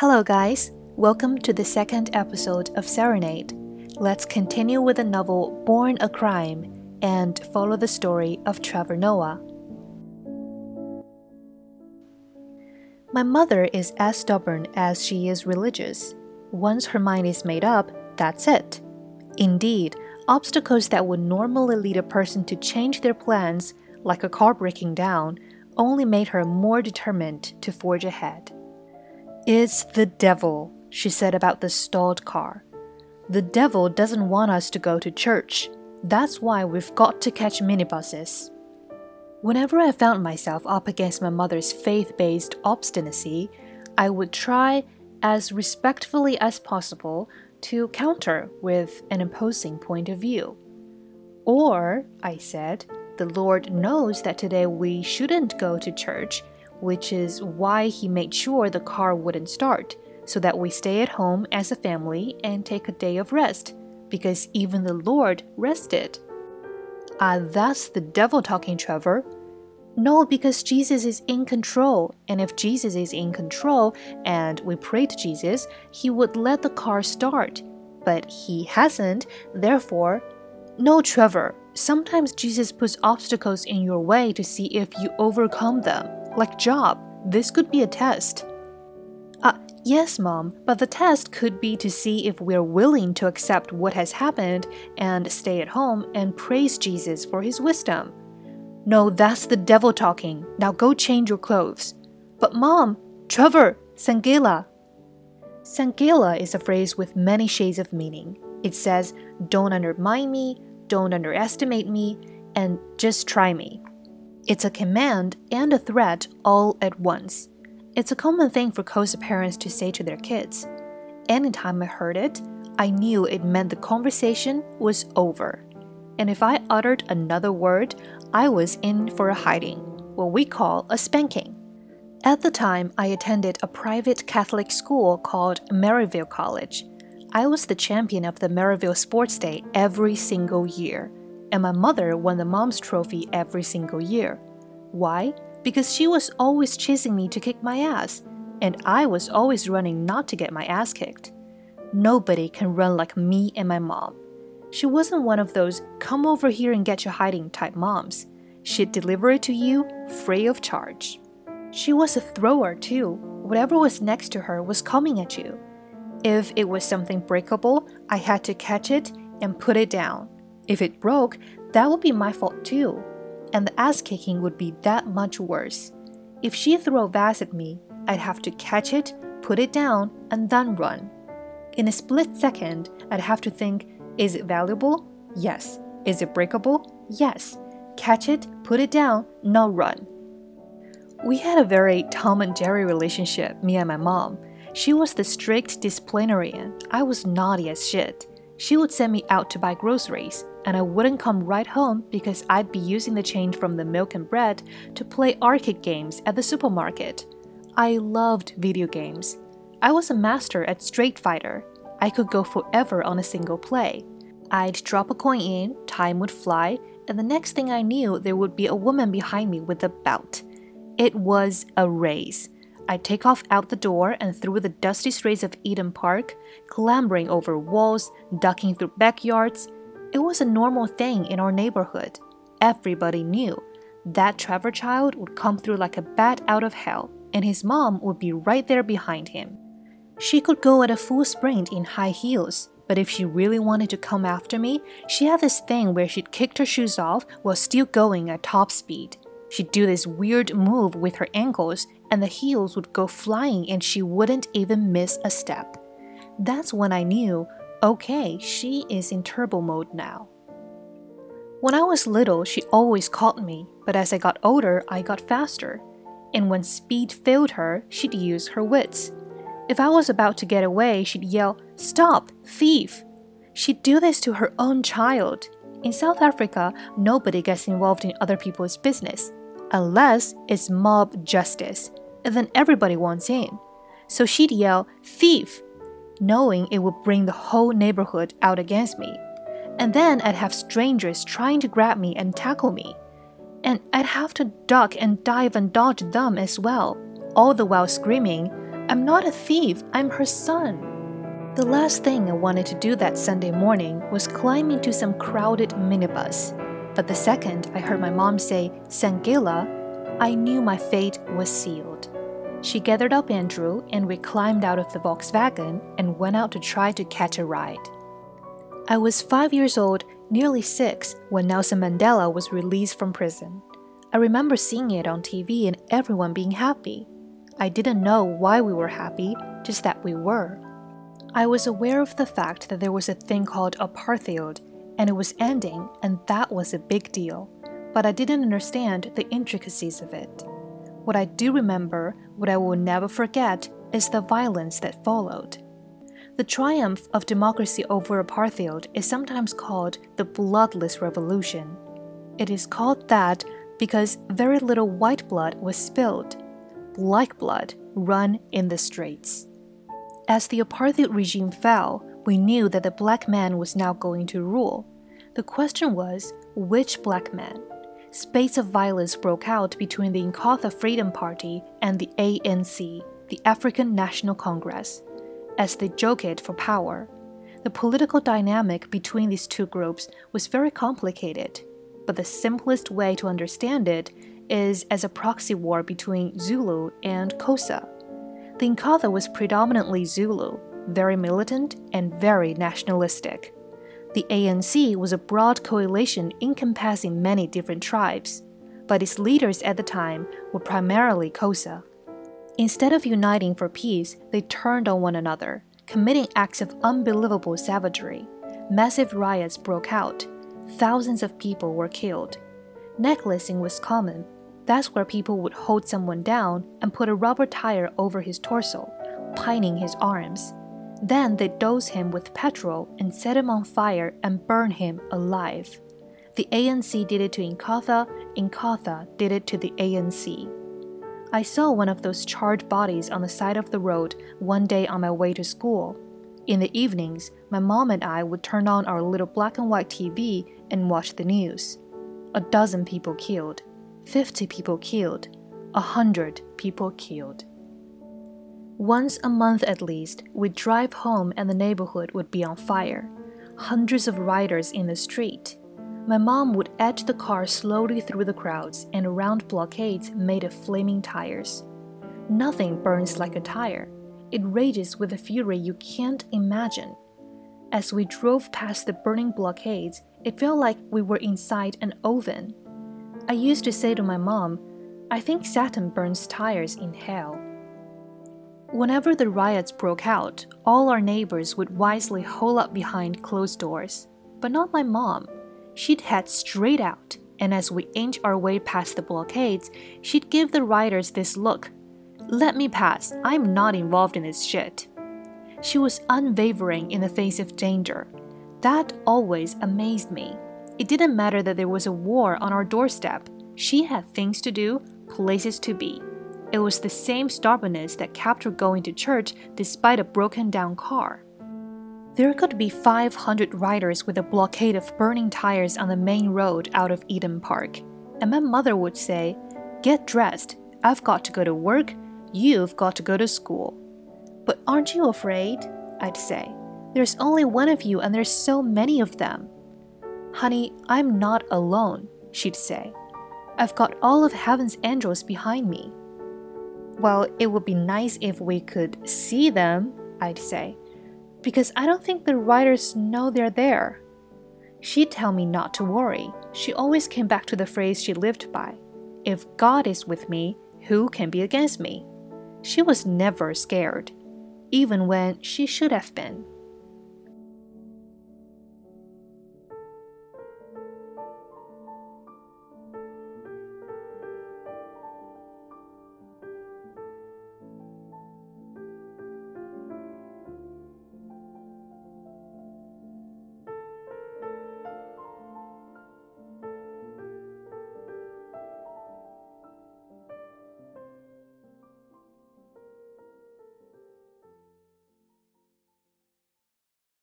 Hello, guys. Welcome to the second episode of Serenade. Let's continue with the novel Born a Crime and follow the story of Trevor Noah. My mother is as stubborn as she is religious. Once her mind is made up, that's it. Indeed, obstacles that would normally lead a person to change their plans, like a car breaking down, only made her more determined to forge ahead. It's the devil, she said about the stalled car. The devil doesn't want us to go to church. That's why we've got to catch minibuses. Whenever I found myself up against my mother's faith based obstinacy, I would try, as respectfully as possible, to counter with an imposing point of view. Or, I said, the Lord knows that today we shouldn't go to church which is why he made sure the car wouldn't start, so that we stay at home as a family and take a day of rest, because even the Lord rested. Ah, that's the devil talking, Trevor. No, because Jesus is in control, and if Jesus is in control and we pray to Jesus, he would let the car start. But he hasn't, therefore, no, Trevor. Sometimes Jesus puts obstacles in your way to see if you overcome them like Job. This could be a test. Uh, yes, mom, but the test could be to see if we're willing to accept what has happened and stay at home and praise Jesus for his wisdom. No, that's the devil talking. Now go change your clothes. But mom, Trevor, Sangela. Sangela is a phrase with many shades of meaning. It says, don't undermine me, don't underestimate me, and just try me. It's a command and a threat all at once. It's a common thing for Xhosa parents to say to their kids. Anytime I heard it, I knew it meant the conversation was over. And if I uttered another word, I was in for a hiding, what we call a spanking. At the time, I attended a private Catholic school called Maryvale College. I was the champion of the Maryvale Sports Day every single year and my mother won the mom's trophy every single year. Why? Because she was always chasing me to kick my ass, and I was always running not to get my ass kicked. Nobody can run like me and my mom. She wasn't one of those come over here and get your hiding type moms. She'd deliver it to you free of charge. She was a thrower too. Whatever was next to her was coming at you. If it was something breakable, I had to catch it and put it down. If it broke, that would be my fault too, and the ass kicking would be that much worse. If she threw a vase at me, I'd have to catch it, put it down, and then run. In a split second, I'd have to think is it valuable? Yes. Is it breakable? Yes. Catch it, put it down, now run. We had a very Tom and Jerry relationship, me and my mom. She was the strict disciplinarian. I was naughty as shit. She would send me out to buy groceries and I wouldn't come right home because I'd be using the change from the milk and bread to play arcade games at the supermarket. I loved video games. I was a master at Street Fighter. I could go forever on a single play. I'd drop a coin in, time would fly, and the next thing I knew, there would be a woman behind me with a belt. It was a race. I'd take off out the door and through the dusty streets of Eden Park, clambering over walls, ducking through backyards, it was a normal thing in our neighborhood. Everybody knew that Trevor child would come through like a bat out of hell, and his mom would be right there behind him. She could go at a full sprint in high heels, but if she really wanted to come after me, she had this thing where she'd kick her shoes off while still going at top speed. She'd do this weird move with her ankles, and the heels would go flying, and she wouldn't even miss a step. That's when I knew Okay, she is in turbo mode now. When I was little, she always caught me, but as I got older, I got faster. And when speed failed her, she'd use her wits. If I was about to get away, she'd yell, Stop, thief! She'd do this to her own child. In South Africa, nobody gets involved in other people's business, unless it's mob justice, and then everybody wants in. So she'd yell, Thief! Knowing it would bring the whole neighborhood out against me. And then I'd have strangers trying to grab me and tackle me. And I'd have to duck and dive and dodge them as well, all the while screaming, I'm not a thief, I'm her son. The last thing I wanted to do that Sunday morning was climb into some crowded minibus. But the second I heard my mom say, Sangila, I knew my fate was sealed. She gathered up Andrew and we climbed out of the Volkswagen and went out to try to catch a ride. I was five years old, nearly six, when Nelson Mandela was released from prison. I remember seeing it on TV and everyone being happy. I didn't know why we were happy, just that we were. I was aware of the fact that there was a thing called apartheid and it was ending, and that was a big deal, but I didn't understand the intricacies of it. What I do remember, what I will never forget, is the violence that followed. The triumph of democracy over apartheid is sometimes called the Bloodless Revolution. It is called that because very little white blood was spilled. Black blood run in the streets. As the apartheid regime fell, we knew that the black man was now going to rule. The question was which black man? Spates of violence broke out between the Inkatha Freedom Party and the ANC, the African National Congress, as they joked for power. The political dynamic between these two groups was very complicated, but the simplest way to understand it is as a proxy war between Zulu and Xhosa. The Inkatha was predominantly Zulu, very militant and very nationalistic. The ANC was a broad coalition encompassing many different tribes, but its leaders at the time were primarily Xhosa. Instead of uniting for peace, they turned on one another, committing acts of unbelievable savagery. Massive riots broke out. Thousands of people were killed. Necklacing was common. That's where people would hold someone down and put a rubber tire over his torso, pining his arms. Then they dose him with petrol and set him on fire and burn him alive. The ANC did it to Inkatha, Inkatha did it to the ANC. I saw one of those charred bodies on the side of the road one day on my way to school. In the evenings, my mom and I would turn on our little black and white TV and watch the news. A dozen people killed, 50 people killed, a hundred people killed. Once a month at least, we'd drive home and the neighborhood would be on fire. Hundreds of riders in the street. My mom would edge the car slowly through the crowds and around blockades made of flaming tires. Nothing burns like a tire. It rages with a fury you can't imagine. As we drove past the burning blockades, it felt like we were inside an oven. I used to say to my mom, I think Satan burns tires in hell. Whenever the riots broke out, all our neighbors would wisely hole up behind closed doors. But not my mom. She'd head straight out, and as we inch our way past the blockades, she'd give the rioters this look Let me pass, I'm not involved in this shit. She was unwavering in the face of danger. That always amazed me. It didn't matter that there was a war on our doorstep, she had things to do, places to be. It was the same stubbornness that kept her going to church despite a broken down car. There could be 500 riders with a blockade of burning tires on the main road out of Eden Park, and my mother would say, Get dressed, I've got to go to work, you've got to go to school. But aren't you afraid? I'd say. There's only one of you, and there's so many of them. Honey, I'm not alone, she'd say. I've got all of heaven's angels behind me. Well, it would be nice if we could see them, I'd say, because I don't think the writers know they're there. She'd tell me not to worry. She always came back to the phrase she lived by If God is with me, who can be against me? She was never scared, even when she should have been.